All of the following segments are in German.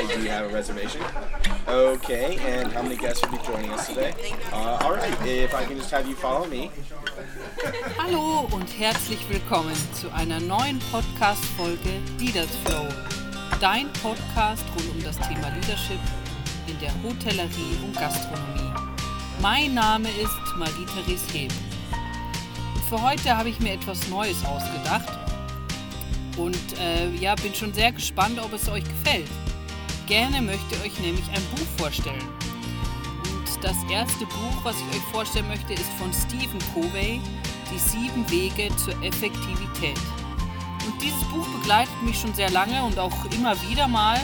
Hi, do have a reservation? Okay, and how many guests will be joining us today? Uh, all right, if I can just have you follow me. Hallo und herzlich willkommen zu einer neuen Podcast-Folge Leaders Flow. Dein Podcast rund um das Thema Leadership in der Hotellerie und Gastronomie. Mein Name ist Marie-Therese Heb. Für heute habe ich mir etwas Neues ausgedacht. Und äh, ja, bin schon sehr gespannt, ob es euch gefällt. Gerne möchte euch nämlich ein Buch vorstellen. Und das erste Buch, was ich euch vorstellen möchte, ist von Stephen Covey, Die sieben Wege zur Effektivität. Und dieses Buch begleitet mich schon sehr lange und auch immer wieder mal.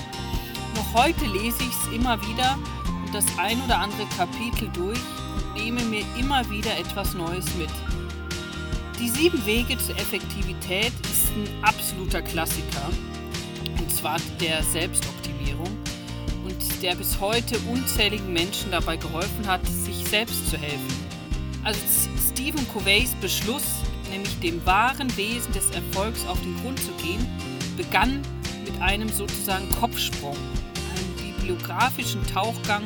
Noch heute lese ich es immer wieder und das ein oder andere Kapitel durch und nehme mir immer wieder etwas Neues mit. Die sieben Wege zur Effektivität ist ein absoluter Klassiker, und zwar der Selbstoptimierung und der bis heute unzähligen Menschen dabei geholfen hat, sich selbst zu helfen. Also Stephen Coveys Beschluss, nämlich dem wahren Wesen des Erfolgs auf den Grund zu gehen, begann mit einem sozusagen Kopfsprung, einem bibliografischen Tauchgang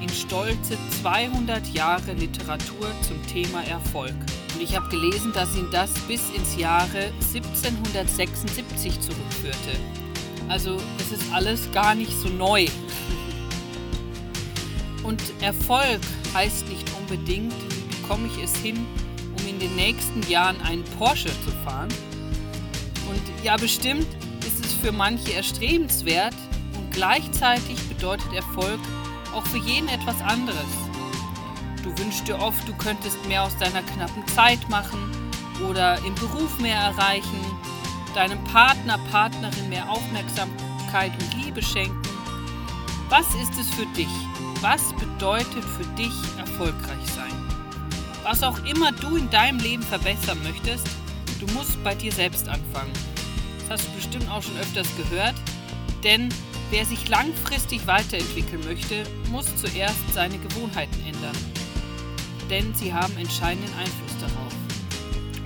in stolze 200 Jahre Literatur zum Thema Erfolg. Und ich habe gelesen, dass ihn das bis ins Jahre 1776 zurückführte. Also es ist alles gar nicht so neu. Und Erfolg heißt nicht unbedingt, wie bekomme ich es hin, um in den nächsten Jahren einen Porsche zu fahren. Und ja, bestimmt ist es für manche erstrebenswert und gleichzeitig bedeutet Erfolg auch für jeden etwas anderes. Du wünschst dir oft, du könntest mehr aus deiner knappen Zeit machen oder im Beruf mehr erreichen, deinem Partner, Partnerin mehr Aufmerksamkeit und Liebe schenken. Was ist es für dich? Was bedeutet für dich erfolgreich sein? Was auch immer du in deinem Leben verbessern möchtest, du musst bei dir selbst anfangen. Das hast du bestimmt auch schon öfters gehört, denn wer sich langfristig weiterentwickeln möchte, muss zuerst seine Gewohnheiten ändern. Denn sie haben entscheidenden Einfluss darauf.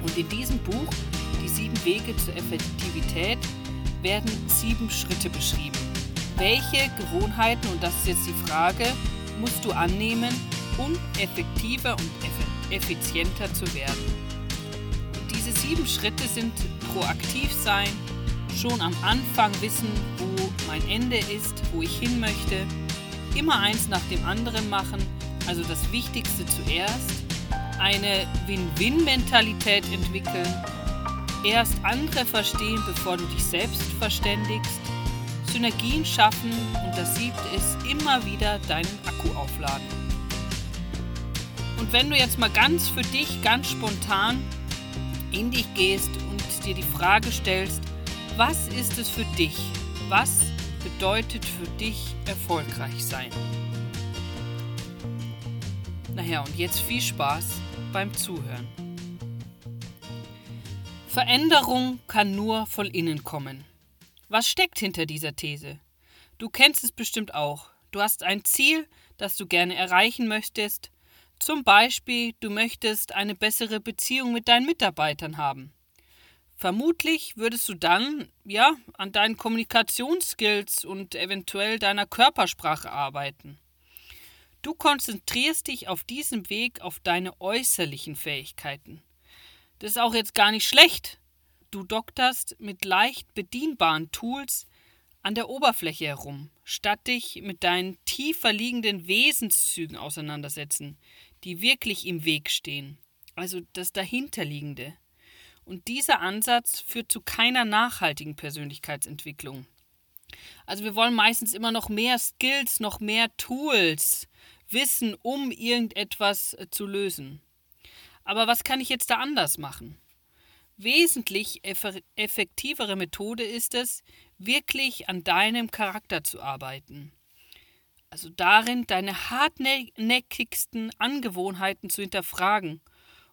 Und in diesem Buch, sieben Wege zur Effektivität, werden sieben Schritte beschrieben. Welche Gewohnheiten, und das ist jetzt die Frage, musst du annehmen, um effektiver und effizienter zu werden? Diese sieben Schritte sind proaktiv sein, schon am Anfang wissen, wo mein Ende ist, wo ich hin möchte, immer eins nach dem anderen machen, also das Wichtigste zuerst, eine Win-Win-Mentalität entwickeln, erst andere verstehen, bevor du dich selbst verständigst, Synergien schaffen und das siebte ist immer wieder deinen Akku aufladen. Und wenn du jetzt mal ganz für dich, ganz spontan in dich gehst und dir die Frage stellst, was ist es für dich? Was bedeutet für dich erfolgreich sein? Naja, und jetzt viel Spaß beim Zuhören. Veränderung kann nur von innen kommen. Was steckt hinter dieser These? Du kennst es bestimmt auch. Du hast ein Ziel, das du gerne erreichen möchtest. Zum Beispiel, du möchtest eine bessere Beziehung mit deinen Mitarbeitern haben. Vermutlich würdest du dann, ja, an deinen Kommunikationsskills und eventuell deiner Körpersprache arbeiten. Du konzentrierst dich auf diesem Weg auf deine äußerlichen Fähigkeiten. Das ist auch jetzt gar nicht schlecht. Du dokterst mit leicht bedienbaren Tools an der Oberfläche herum, statt dich mit deinen tiefer liegenden Wesenszügen auseinandersetzen, die wirklich im Weg stehen, also das dahinterliegende. Und dieser Ansatz führt zu keiner nachhaltigen Persönlichkeitsentwicklung. Also wir wollen meistens immer noch mehr Skills, noch mehr Tools, Wissen, um irgendetwas äh, zu lösen. Aber was kann ich jetzt da anders machen? Wesentlich effektivere Methode ist es, wirklich an deinem Charakter zu arbeiten. Also darin, deine hartnäckigsten Angewohnheiten zu hinterfragen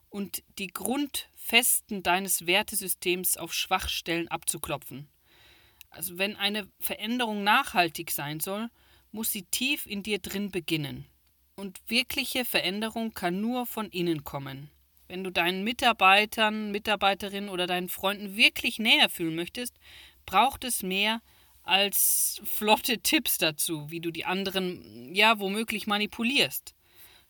und die Grundfesten deines Wertesystems auf Schwachstellen abzuklopfen. Also wenn eine Veränderung nachhaltig sein soll, muss sie tief in dir drin beginnen. Und wirkliche Veränderung kann nur von innen kommen. Wenn du deinen Mitarbeitern, Mitarbeiterinnen oder deinen Freunden wirklich näher fühlen möchtest, braucht es mehr als flotte Tipps dazu, wie du die anderen ja womöglich manipulierst.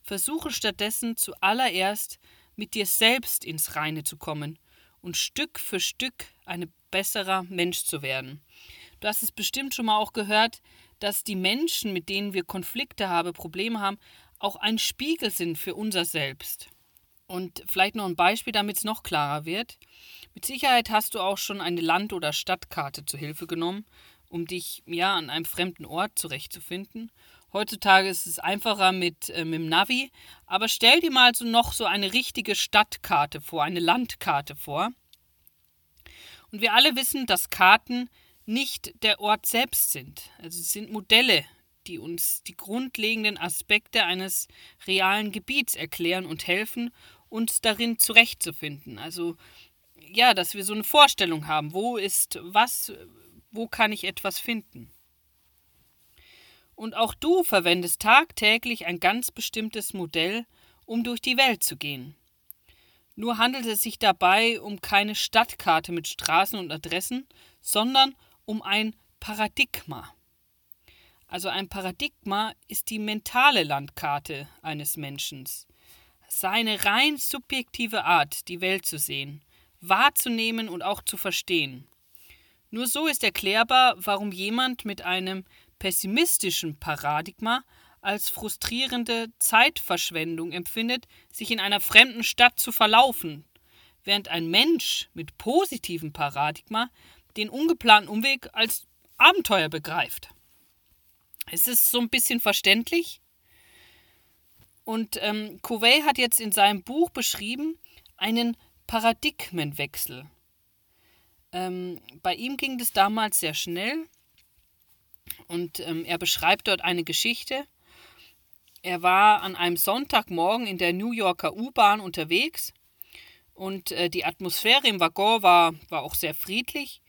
Versuche stattdessen zuallererst mit dir selbst ins Reine zu kommen und Stück für Stück ein besserer Mensch zu werden. Du hast es bestimmt schon mal auch gehört, dass die Menschen, mit denen wir Konflikte haben, Probleme haben, auch ein Spiegel sind für unser Selbst. Und vielleicht noch ein Beispiel, damit es noch klarer wird. Mit Sicherheit hast du auch schon eine Land- oder Stadtkarte zu Hilfe genommen, um dich ja an einem fremden Ort zurechtzufinden. Heutzutage ist es einfacher mit, äh, mit dem Navi, aber stell dir mal so noch so eine richtige Stadtkarte vor, eine Landkarte vor. Und wir alle wissen, dass Karten nicht der Ort selbst sind. Also es sind Modelle, die uns die grundlegenden Aspekte eines realen Gebiets erklären und helfen, uns darin zurechtzufinden. Also ja, dass wir so eine Vorstellung haben, wo ist was, wo kann ich etwas finden. Und auch du verwendest tagtäglich ein ganz bestimmtes Modell, um durch die Welt zu gehen. Nur handelt es sich dabei um keine Stadtkarte mit Straßen und Adressen, sondern um ein Paradigma. Also ein Paradigma ist die mentale Landkarte eines Menschen. Seine rein subjektive Art, die Welt zu sehen, wahrzunehmen und auch zu verstehen. Nur so ist erklärbar, warum jemand mit einem pessimistischen Paradigma als frustrierende Zeitverschwendung empfindet, sich in einer fremden Stadt zu verlaufen, während ein Mensch mit positivem Paradigma den ungeplanten Umweg als Abenteuer begreift. Es ist so ein bisschen verständlich. Und ähm, Covey hat jetzt in seinem Buch beschrieben einen Paradigmenwechsel. Ähm, bei ihm ging das damals sehr schnell und ähm, er beschreibt dort eine Geschichte. Er war an einem Sonntagmorgen in der New Yorker U-Bahn unterwegs und äh, die Atmosphäre im Waggon war, war auch sehr friedlich.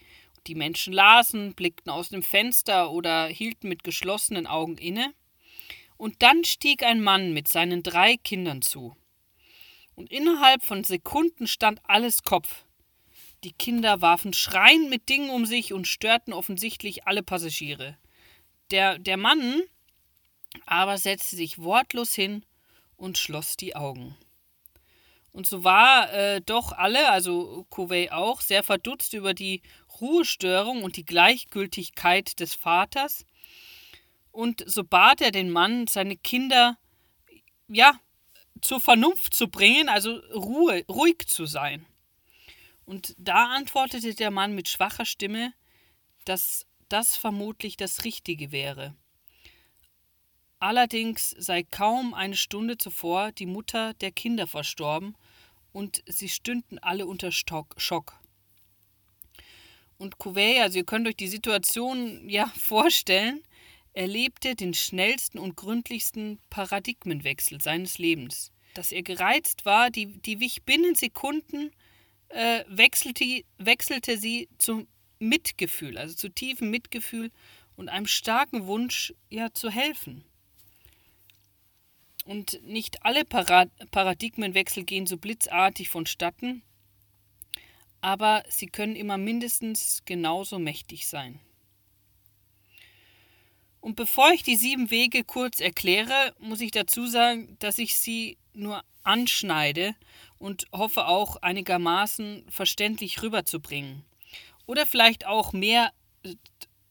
Die Menschen lasen, blickten aus dem Fenster oder hielten mit geschlossenen Augen inne. Und dann stieg ein Mann mit seinen drei Kindern zu. Und innerhalb von Sekunden stand alles Kopf. Die Kinder warfen schreiend mit Dingen um sich und störten offensichtlich alle Passagiere. Der, der Mann aber setzte sich wortlos hin und schloss die Augen. Und so war äh, doch alle, also Covey auch, sehr verdutzt über die Ruhestörung und die Gleichgültigkeit des Vaters. Und so bat er den Mann, seine Kinder, ja, zur Vernunft zu bringen, also Ruhe, ruhig zu sein. Und da antwortete der Mann mit schwacher Stimme, dass das vermutlich das Richtige wäre. Allerdings sei kaum eine Stunde zuvor die Mutter der Kinder verstorben und sie stünden alle unter Schock. Und Covey, also ihr könnt euch die Situation ja vorstellen, erlebte den schnellsten und gründlichsten Paradigmenwechsel seines Lebens. Dass er gereizt war, die, die wich binnen Sekunden äh, wechselte, wechselte sie zum Mitgefühl, also zu tiefem Mitgefühl und einem starken Wunsch, ja, zu helfen. Und nicht alle Paradigmenwechsel gehen so blitzartig vonstatten, aber sie können immer mindestens genauso mächtig sein. Und bevor ich die sieben Wege kurz erkläre, muss ich dazu sagen, dass ich sie nur anschneide und hoffe auch einigermaßen verständlich rüberzubringen. Oder vielleicht auch mehr äh,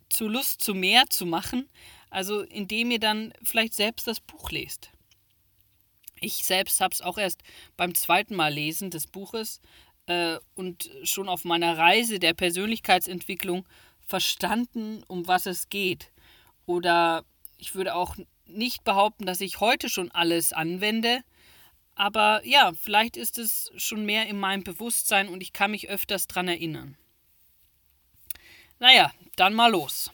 zu Lust zu mehr zu machen, also indem ihr dann vielleicht selbst das Buch lest. Ich selbst habe es auch erst beim zweiten Mal lesen des Buches äh, und schon auf meiner Reise der Persönlichkeitsentwicklung verstanden, um was es geht. Oder ich würde auch nicht behaupten, dass ich heute schon alles anwende, aber ja, vielleicht ist es schon mehr in meinem Bewusstsein und ich kann mich öfters daran erinnern. Naja, dann mal los.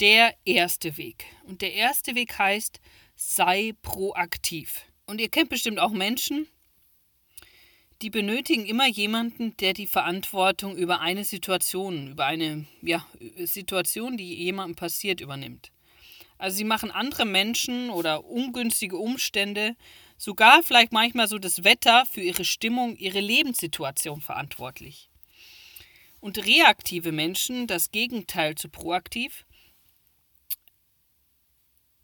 Der erste Weg. Und der erste Weg heißt, sei proaktiv. Und ihr kennt bestimmt auch Menschen, die benötigen immer jemanden, der die Verantwortung über eine Situation, über eine ja, Situation, die jemandem passiert, übernimmt. Also sie machen andere Menschen oder ungünstige Umstände, sogar vielleicht manchmal so das Wetter für ihre Stimmung, ihre Lebenssituation verantwortlich. Und reaktive Menschen, das Gegenteil zu proaktiv,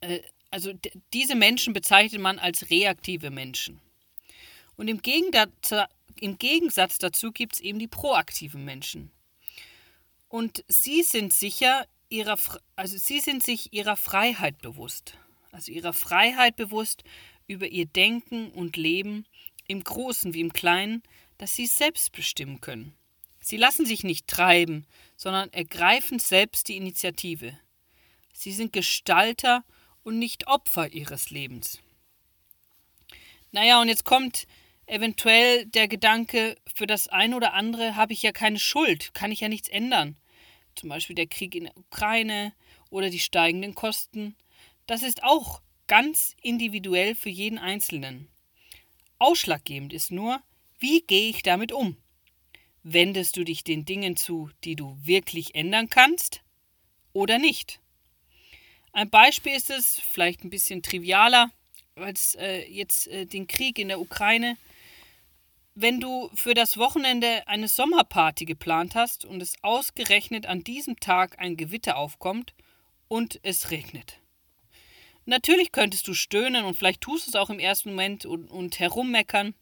äh, also diese Menschen bezeichnet man als reaktive Menschen. Und im Gegensatz, im Gegensatz dazu gibt es eben die proaktiven Menschen. Und sie sind sicher ihrer, also sie sind sich ihrer Freiheit bewusst. Also ihrer Freiheit bewusst über ihr Denken und Leben im Großen wie im Kleinen, dass sie selbst bestimmen können. Sie lassen sich nicht treiben, sondern ergreifen selbst die Initiative. Sie sind Gestalter und nicht Opfer ihres Lebens. Naja, und jetzt kommt eventuell der Gedanke, für das eine oder andere habe ich ja keine Schuld, kann ich ja nichts ändern. Zum Beispiel der Krieg in der Ukraine oder die steigenden Kosten. Das ist auch ganz individuell für jeden Einzelnen. Ausschlaggebend ist nur, wie gehe ich damit um? Wendest du dich den Dingen zu, die du wirklich ändern kannst oder nicht? Ein Beispiel ist es, vielleicht ein bisschen trivialer als äh, jetzt äh, den Krieg in der Ukraine. Wenn du für das Wochenende eine Sommerparty geplant hast und es ausgerechnet an diesem Tag ein Gewitter aufkommt und es regnet. Natürlich könntest du stöhnen und vielleicht tust du es auch im ersten Moment und, und herummeckern.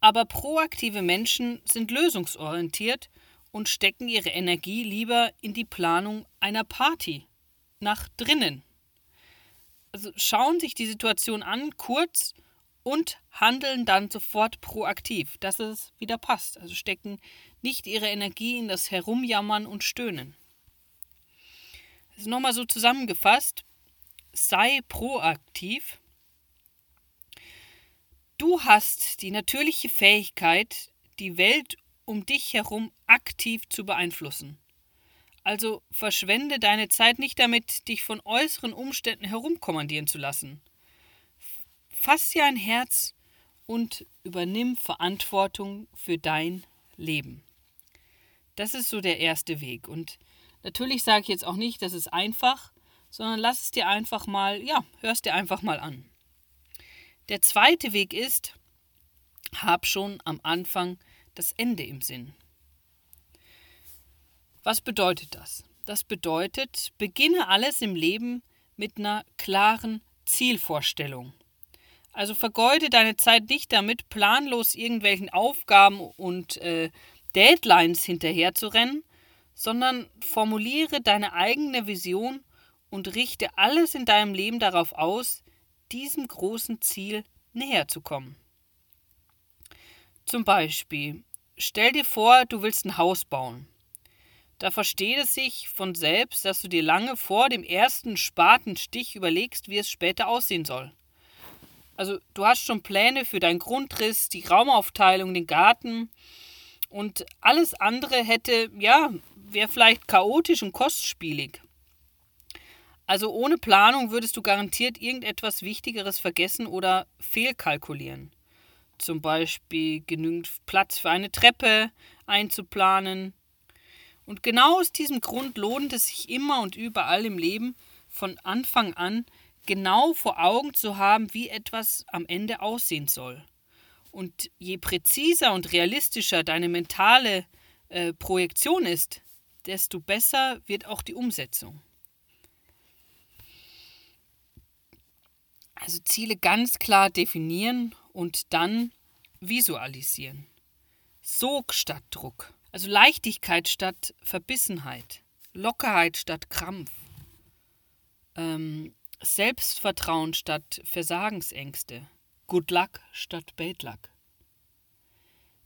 Aber proaktive Menschen sind lösungsorientiert und stecken ihre Energie lieber in die Planung einer Party nach drinnen. Also schauen sich die Situation an, kurz und handeln dann sofort proaktiv, dass es wieder passt. Also stecken nicht ihre Energie in das Herumjammern und Stöhnen. Also nochmal so zusammengefasst, sei proaktiv. Du hast die natürliche Fähigkeit, die Welt um dich herum aktiv zu beeinflussen. Also verschwende deine Zeit nicht damit, dich von äußeren Umständen herumkommandieren zu lassen. Fass dir ein Herz und übernimm Verantwortung für dein Leben. Das ist so der erste Weg. Und natürlich sage ich jetzt auch nicht, das ist einfach, sondern lass es dir einfach mal, ja, hörst dir einfach mal an. Der zweite Weg ist, hab schon am Anfang das Ende im Sinn. Was bedeutet das? Das bedeutet, beginne alles im Leben mit einer klaren Zielvorstellung. Also vergeude deine Zeit nicht damit, planlos irgendwelchen Aufgaben und äh, Deadlines hinterherzurennen, sondern formuliere deine eigene Vision und richte alles in deinem Leben darauf aus, diesem großen Ziel näher zu kommen. Zum Beispiel, stell dir vor, du willst ein Haus bauen. Da versteht es sich von selbst, dass du dir lange vor dem ersten Spatenstich überlegst, wie es später aussehen soll. Also du hast schon Pläne für deinen Grundriss, die Raumaufteilung, den Garten und alles andere hätte, ja, wäre vielleicht chaotisch und kostspielig. Also ohne Planung würdest du garantiert irgendetwas Wichtigeres vergessen oder fehlkalkulieren. Zum Beispiel genügend Platz für eine Treppe einzuplanen, und genau aus diesem Grund lohnt es sich immer und überall im Leben von Anfang an genau vor Augen zu haben, wie etwas am Ende aussehen soll. Und je präziser und realistischer deine mentale äh, Projektion ist, desto besser wird auch die Umsetzung. Also Ziele ganz klar definieren und dann visualisieren. Sog statt Druck. Also Leichtigkeit statt Verbissenheit, Lockerheit statt Krampf, ähm, Selbstvertrauen statt Versagensängste, Good Luck statt Bad Luck.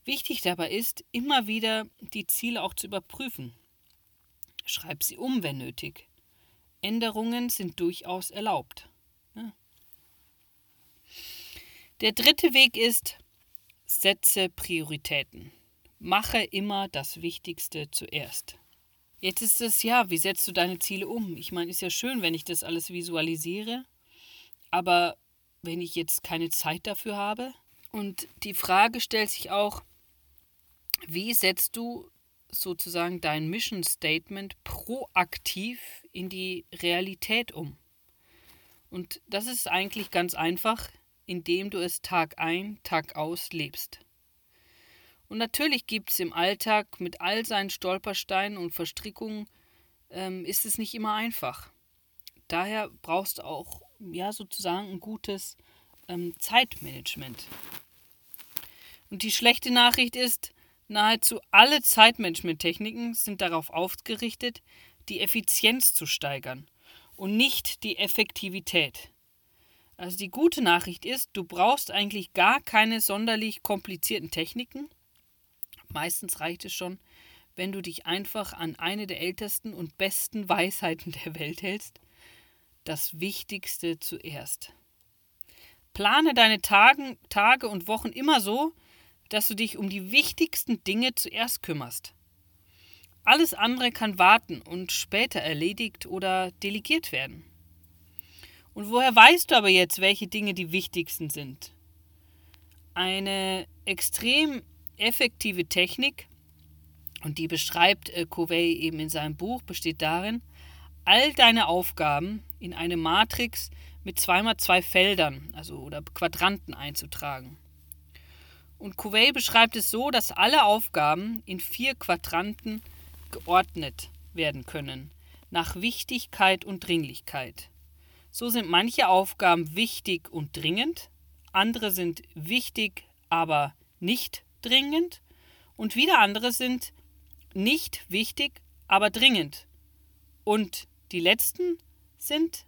Wichtig dabei ist, immer wieder die Ziele auch zu überprüfen. Schreib sie um, wenn nötig. Änderungen sind durchaus erlaubt. Der dritte Weg ist, setze Prioritäten. Mache immer das Wichtigste zuerst. Jetzt ist es ja, wie setzt du deine Ziele um? Ich meine, ist ja schön, wenn ich das alles visualisiere, aber wenn ich jetzt keine Zeit dafür habe? Und die Frage stellt sich auch, wie setzt du sozusagen dein Mission Statement proaktiv in die Realität um? Und das ist eigentlich ganz einfach, indem du es Tag ein, Tag aus lebst. Und natürlich gibt es im Alltag mit all seinen Stolpersteinen und Verstrickungen, ähm, ist es nicht immer einfach. Daher brauchst du auch ja, sozusagen ein gutes ähm, Zeitmanagement. Und die schlechte Nachricht ist, nahezu alle Zeitmanagement-Techniken sind darauf ausgerichtet, die Effizienz zu steigern und nicht die Effektivität. Also die gute Nachricht ist, du brauchst eigentlich gar keine sonderlich komplizierten Techniken. Meistens reicht es schon, wenn du dich einfach an eine der ältesten und besten Weisheiten der Welt hältst. Das Wichtigste zuerst. Plane deine Tagen, Tage und Wochen immer so, dass du dich um die wichtigsten Dinge zuerst kümmerst. Alles andere kann warten und später erledigt oder delegiert werden. Und woher weißt du aber jetzt, welche Dinge die wichtigsten sind? Eine extrem effektive Technik, und die beschreibt äh, Covey eben in seinem Buch, besteht darin, all deine Aufgaben in eine Matrix mit zweimal zwei Feldern, also oder Quadranten einzutragen. Und Covey beschreibt es so, dass alle Aufgaben in vier Quadranten geordnet werden können, nach Wichtigkeit und Dringlichkeit. So sind manche Aufgaben wichtig und dringend, andere sind wichtig, aber nicht dringend und wieder andere sind nicht wichtig, aber dringend. Und die letzten sind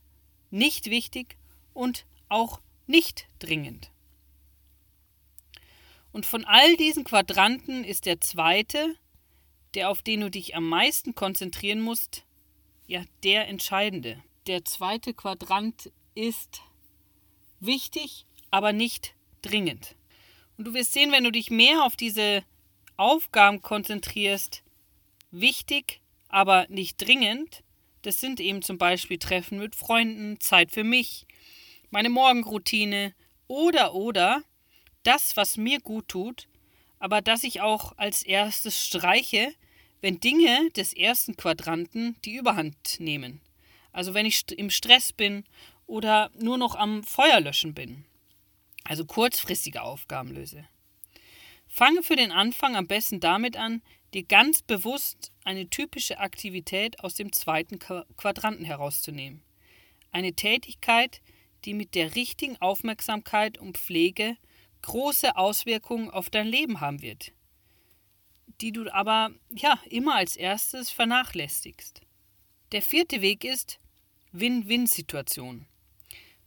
nicht wichtig und auch nicht dringend. Und von all diesen Quadranten ist der zweite, der auf den du dich am meisten konzentrieren musst, ja, der entscheidende. Der zweite Quadrant ist wichtig, aber nicht dringend. Und du wirst sehen, wenn du dich mehr auf diese Aufgaben konzentrierst, wichtig, aber nicht dringend, das sind eben zum Beispiel Treffen mit Freunden, Zeit für mich, meine Morgenroutine oder oder das, was mir gut tut, aber dass ich auch als erstes streiche, wenn Dinge des ersten Quadranten die Überhand nehmen. Also wenn ich im Stress bin oder nur noch am Feuerlöschen bin. Also kurzfristige Aufgaben löse. Fange für den Anfang am besten damit an, dir ganz bewusst eine typische Aktivität aus dem zweiten Quadranten herauszunehmen. Eine Tätigkeit, die mit der richtigen Aufmerksamkeit und Pflege große Auswirkungen auf dein Leben haben wird, die du aber ja immer als erstes vernachlässigst. Der vierte Weg ist Win-Win-Situation.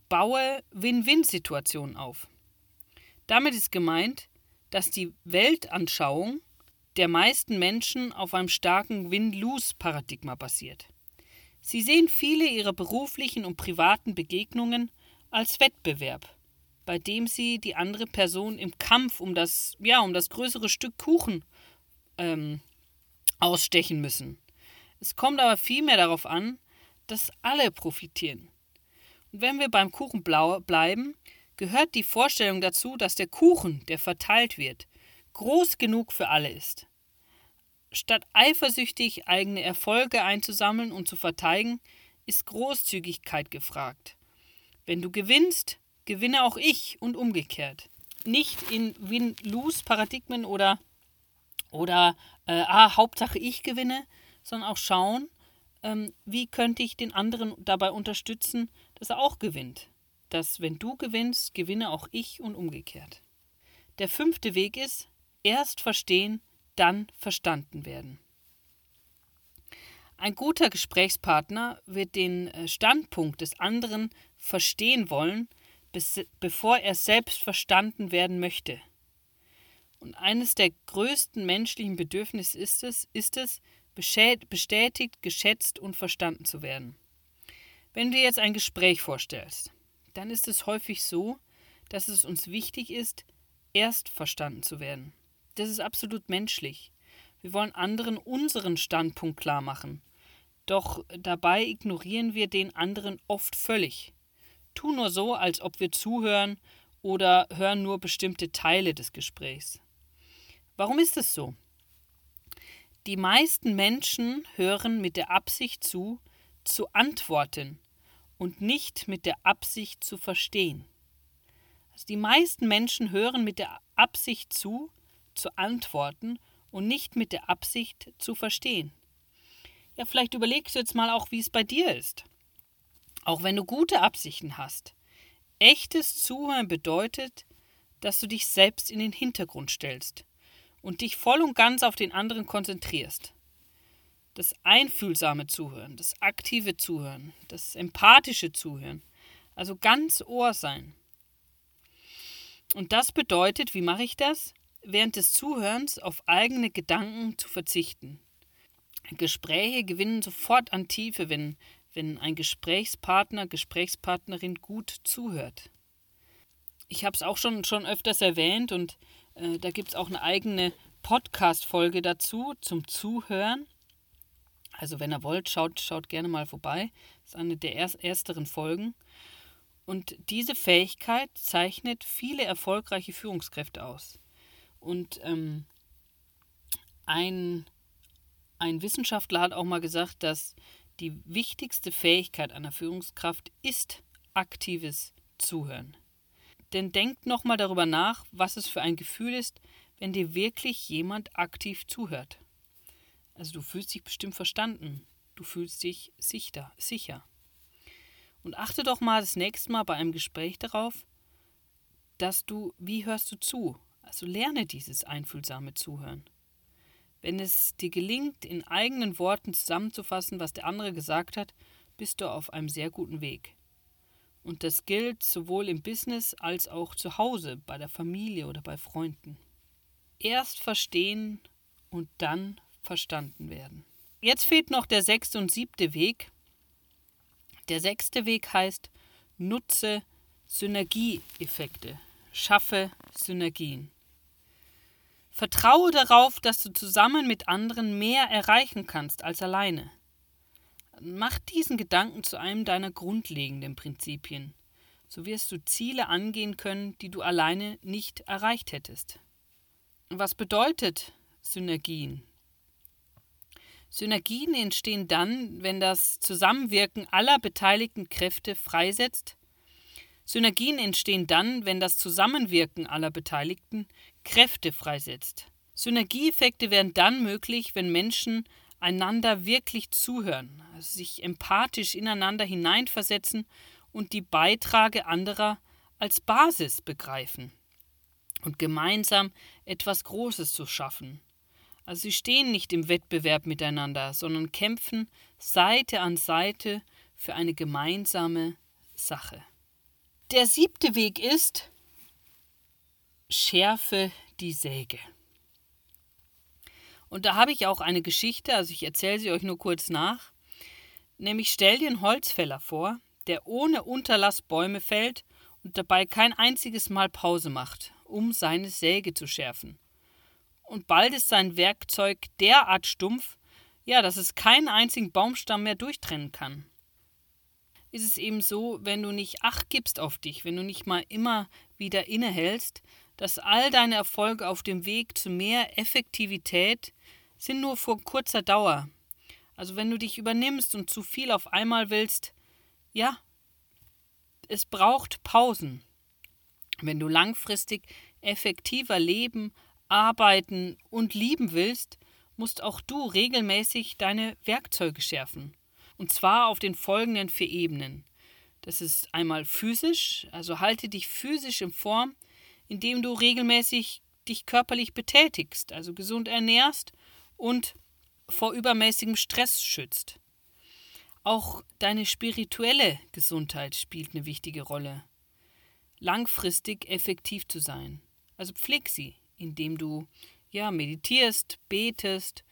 Baue Win-Win-Situationen auf. Damit ist gemeint, dass die Weltanschauung der meisten Menschen auf einem starken Win-Lose-Paradigma basiert. Sie sehen viele ihrer beruflichen und privaten Begegnungen als Wettbewerb, bei dem sie die andere Person im Kampf um das, ja, um das größere Stück Kuchen ähm, ausstechen müssen. Es kommt aber vielmehr darauf an, dass alle profitieren. Und wenn wir beim Kuchen bleiben, gehört die Vorstellung dazu, dass der Kuchen, der verteilt wird, groß genug für alle ist. Statt eifersüchtig eigene Erfolge einzusammeln und zu verteidigen, ist Großzügigkeit gefragt. Wenn du gewinnst, gewinne auch ich und umgekehrt. Nicht in Win-Lose-Paradigmen oder, oder äh, ah, Hauptsache ich gewinne, sondern auch schauen, ähm, wie könnte ich den anderen dabei unterstützen, dass er auch gewinnt. Dass wenn du gewinnst, gewinne auch ich und umgekehrt. Der fünfte Weg ist, erst verstehen, dann verstanden werden. Ein guter Gesprächspartner wird den äh, Standpunkt des anderen verstehen wollen, bevor er selbst verstanden werden möchte. Und eines der größten menschlichen Bedürfnisse ist es, ist es, bestätigt, geschätzt und verstanden zu werden. Wenn du dir jetzt ein Gespräch vorstellst, dann ist es häufig so, dass es uns wichtig ist, erst verstanden zu werden. Das ist absolut menschlich. Wir wollen anderen unseren Standpunkt klar machen. Doch dabei ignorieren wir den anderen oft völlig. Tu nur so, als ob wir zuhören oder hören nur bestimmte Teile des Gesprächs. Warum ist es so? Die meisten Menschen hören mit der Absicht zu, zu antworten und nicht mit der Absicht zu verstehen. Also die meisten Menschen hören mit der Absicht zu, zu antworten und nicht mit der Absicht zu verstehen. Ja, vielleicht überlegst du jetzt mal auch, wie es bei dir ist. Auch wenn du gute Absichten hast. Echtes Zuhören bedeutet, dass du dich selbst in den Hintergrund stellst und dich voll und ganz auf den anderen konzentrierst. Das einfühlsame Zuhören, das aktive Zuhören, das empathische Zuhören, also ganz Ohr sein. Und das bedeutet, wie mache ich das? Während des Zuhörens auf eigene Gedanken zu verzichten. Gespräche gewinnen sofort an Tiefe, wenn, wenn ein Gesprächspartner, Gesprächspartnerin gut zuhört. Ich habe es auch schon, schon öfters erwähnt und äh, da gibt es auch eine eigene Podcast-Folge dazu zum Zuhören. Also wenn ihr wollt, schaut, schaut gerne mal vorbei. Das ist eine der ersteren Folgen. Und diese Fähigkeit zeichnet viele erfolgreiche Führungskräfte aus. Und ähm, ein, ein Wissenschaftler hat auch mal gesagt, dass die wichtigste Fähigkeit einer Führungskraft ist aktives Zuhören. Denn denkt nochmal darüber nach, was es für ein Gefühl ist, wenn dir wirklich jemand aktiv zuhört. Also du fühlst dich bestimmt verstanden, du fühlst dich sicher, sicher. Und achte doch mal das nächste Mal bei einem Gespräch darauf, dass du, wie hörst du zu? Also lerne dieses einfühlsame Zuhören. Wenn es dir gelingt, in eigenen Worten zusammenzufassen, was der andere gesagt hat, bist du auf einem sehr guten Weg. Und das gilt sowohl im Business als auch zu Hause, bei der Familie oder bei Freunden. Erst verstehen und dann verstanden werden. Jetzt fehlt noch der sechste und siebte Weg. Der sechste Weg heißt, nutze Synergieeffekte, schaffe Synergien. Vertraue darauf, dass du zusammen mit anderen mehr erreichen kannst als alleine. Mach diesen Gedanken zu einem deiner grundlegenden Prinzipien. So wirst du Ziele angehen können, die du alleine nicht erreicht hättest. Was bedeutet Synergien? Synergien entstehen dann, wenn das Zusammenwirken aller beteiligten Kräfte freisetzt. Synergien entstehen dann, wenn das Zusammenwirken aller Beteiligten Kräfte freisetzt. Synergieeffekte werden dann möglich, wenn Menschen einander wirklich zuhören, also sich empathisch ineinander hineinversetzen und die Beiträge anderer als Basis begreifen und gemeinsam etwas Großes zu schaffen. Also sie stehen nicht im Wettbewerb miteinander, sondern kämpfen Seite an Seite für eine gemeinsame Sache. Der siebte Weg ist, schärfe die Säge. Und da habe ich auch eine Geschichte, also ich erzähle sie euch nur kurz nach. Nämlich stell dir einen Holzfäller vor, der ohne Unterlass Bäume fällt und dabei kein einziges Mal Pause macht, um seine Säge zu schärfen und bald ist sein Werkzeug derart stumpf, ja, dass es keinen einzigen Baumstamm mehr durchtrennen kann. Ist es eben so, wenn du nicht Acht gibst auf dich, wenn du nicht mal immer wieder innehältst, dass all deine Erfolge auf dem Weg zu mehr Effektivität sind nur vor kurzer Dauer. Also wenn du dich übernimmst und zu viel auf einmal willst, ja, es braucht Pausen. Wenn du langfristig effektiver leben, arbeiten und lieben willst, musst auch du regelmäßig deine Werkzeuge schärfen. Und zwar auf den folgenden vier Ebenen. Das ist einmal physisch, also halte dich physisch in Form, indem du regelmäßig dich körperlich betätigst, also gesund ernährst und vor übermäßigem Stress schützt. Auch deine spirituelle Gesundheit spielt eine wichtige Rolle. Langfristig effektiv zu sein. Also pfleg sie, indem du ja meditierst, betest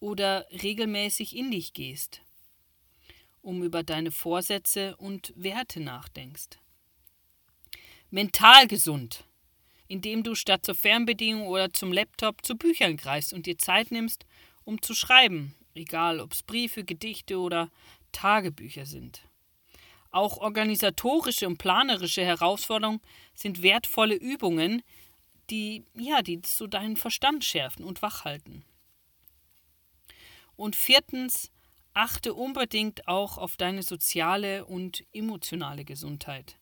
oder regelmäßig in dich gehst, um über deine Vorsätze und Werte nachdenkst. Mental gesund, indem du statt zur Fernbedienung oder zum Laptop zu Büchern greifst und dir Zeit nimmst, um zu schreiben, egal ob es Briefe, Gedichte oder Tagebücher sind. Auch organisatorische und planerische Herausforderungen sind wertvolle Übungen, die, ja, die so deinen Verstand schärfen und wachhalten. Und viertens, achte unbedingt auch auf deine soziale und emotionale Gesundheit,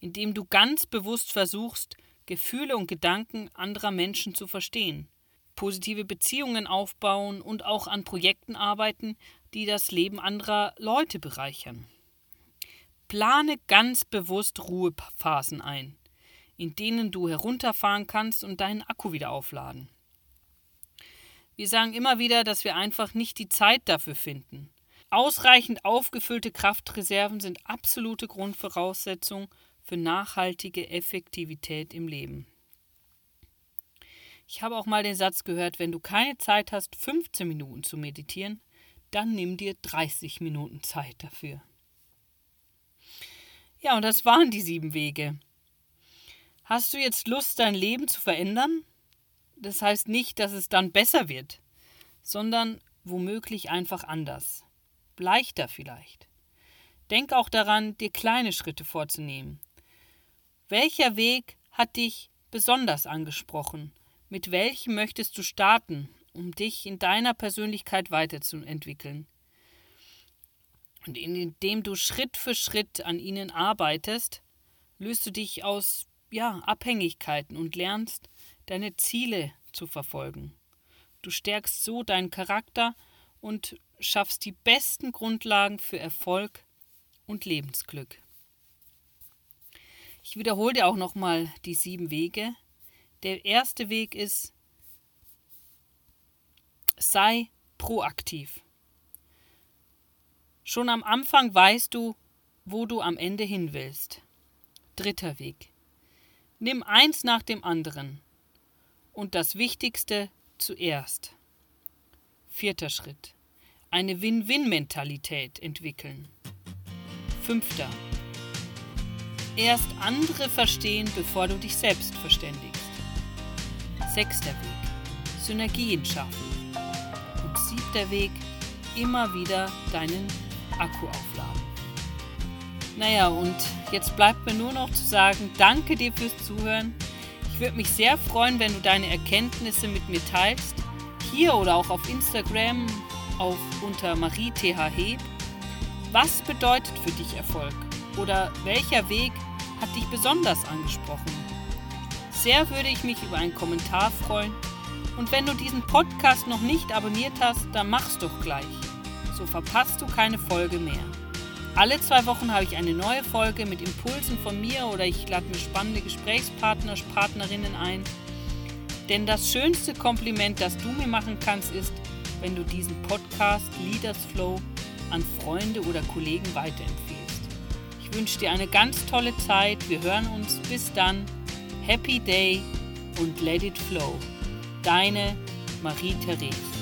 indem du ganz bewusst versuchst, Gefühle und Gedanken anderer Menschen zu verstehen, positive Beziehungen aufbauen und auch an Projekten arbeiten, die das Leben anderer Leute bereichern. Plane ganz bewusst Ruhephasen ein, in denen du herunterfahren kannst und deinen Akku wieder aufladen. Wir sagen immer wieder, dass wir einfach nicht die Zeit dafür finden. Ausreichend aufgefüllte Kraftreserven sind absolute Grundvoraussetzung für nachhaltige Effektivität im Leben. Ich habe auch mal den Satz gehört, wenn du keine Zeit hast, 15 Minuten zu meditieren, dann nimm dir 30 Minuten Zeit dafür. Ja, und das waren die sieben Wege. Hast du jetzt Lust, dein Leben zu verändern? Das heißt nicht, dass es dann besser wird, sondern womöglich einfach anders. Leichter vielleicht. Denk auch daran, dir kleine Schritte vorzunehmen. Welcher Weg hat dich besonders angesprochen? Mit welchem möchtest du starten, um dich in deiner Persönlichkeit weiterzuentwickeln? Und indem du Schritt für Schritt an ihnen arbeitest, löst du dich aus ja, Abhängigkeiten und lernst, deine Ziele zu verfolgen. Du stärkst so deinen Charakter und schaffst die besten Grundlagen für Erfolg und Lebensglück. Ich wiederhole dir auch nochmal die sieben Wege. Der erste Weg ist, sei proaktiv. Schon am Anfang weißt du, wo du am Ende hin willst. Dritter Weg. Nimm eins nach dem anderen und das Wichtigste zuerst. Vierter Schritt. Eine Win-Win-Mentalität entwickeln. Fünfter. Erst andere verstehen, bevor du dich selbst verständigst. Sechster Weg. Synergien schaffen. Und siebter Weg. Immer wieder deinen Akku aufladen. Naja, und jetzt bleibt mir nur noch zu sagen, danke dir fürs Zuhören. Ich würde mich sehr freuen, wenn du deine Erkenntnisse mit mir teilst. Hier oder auch auf Instagram auf unter Marie TH Heb. Was bedeutet für dich Erfolg? Oder welcher Weg hat dich besonders angesprochen? Sehr würde ich mich über einen Kommentar freuen. Und wenn du diesen Podcast noch nicht abonniert hast, dann mach's doch gleich. So verpasst du keine Folge mehr. Alle zwei Wochen habe ich eine neue Folge mit Impulsen von mir oder ich lade mir spannende Gesprächspartner, Partnerinnen ein. Denn das schönste Kompliment, das du mir machen kannst, ist, wenn du diesen Podcast Leaders Flow an Freunde oder Kollegen weiterempfiehlst. Ich wünsche dir eine ganz tolle Zeit. Wir hören uns. Bis dann. Happy Day und let it flow. Deine Marie-Therese.